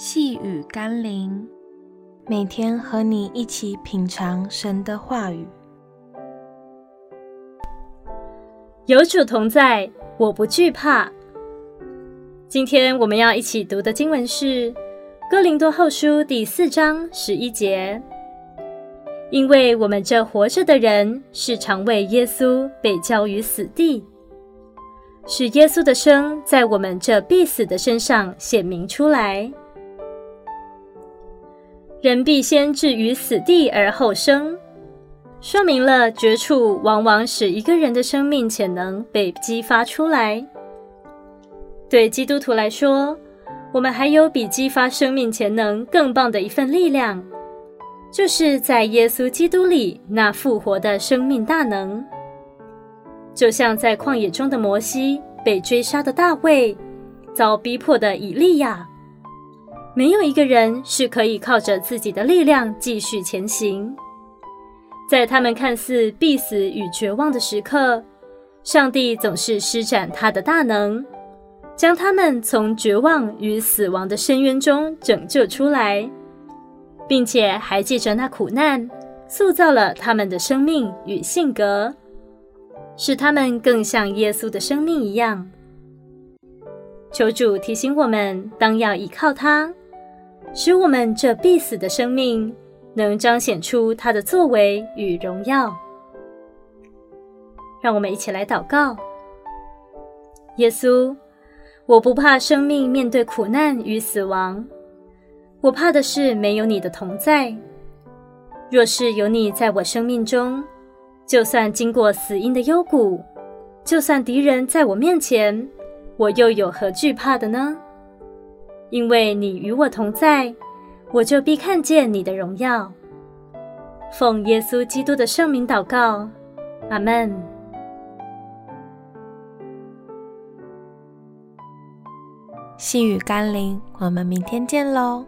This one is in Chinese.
细雨甘霖，每天和你一起品尝神的话语。有主同在，我不惧怕。今天我们要一起读的经文是《哥林多后书》第四章十一节。因为我们这活着的人，是常为耶稣被交于死地，使耶稣的生在我们这必死的身上显明出来。人必先置于死地而后生，说明了绝处往往使一个人的生命潜能被激发出来。对基督徒来说，我们还有比激发生命潜能更棒的一份力量，就是在耶稣基督里那复活的生命大能。就像在旷野中的摩西，被追杀的大卫，遭逼迫的以利亚。没有一个人是可以靠着自己的力量继续前行。在他们看似必死与绝望的时刻，上帝总是施展他的大能，将他们从绝望与死亡的深渊中拯救出来，并且还借着那苦难，塑造了他们的生命与性格，使他们更像耶稣的生命一样。求主提醒我们，当要依靠他。使我们这必死的生命能彰显出他的作为与荣耀。让我们一起来祷告：耶稣，我不怕生命面对苦难与死亡，我怕的是没有你的同在。若是有你在我生命中，就算经过死荫的幽谷，就算敌人在我面前，我又有何惧怕的呢？因为你与我同在，我就必看见你的荣耀。奉耶稣基督的圣名祷告，阿门。细雨甘霖，我们明天见喽。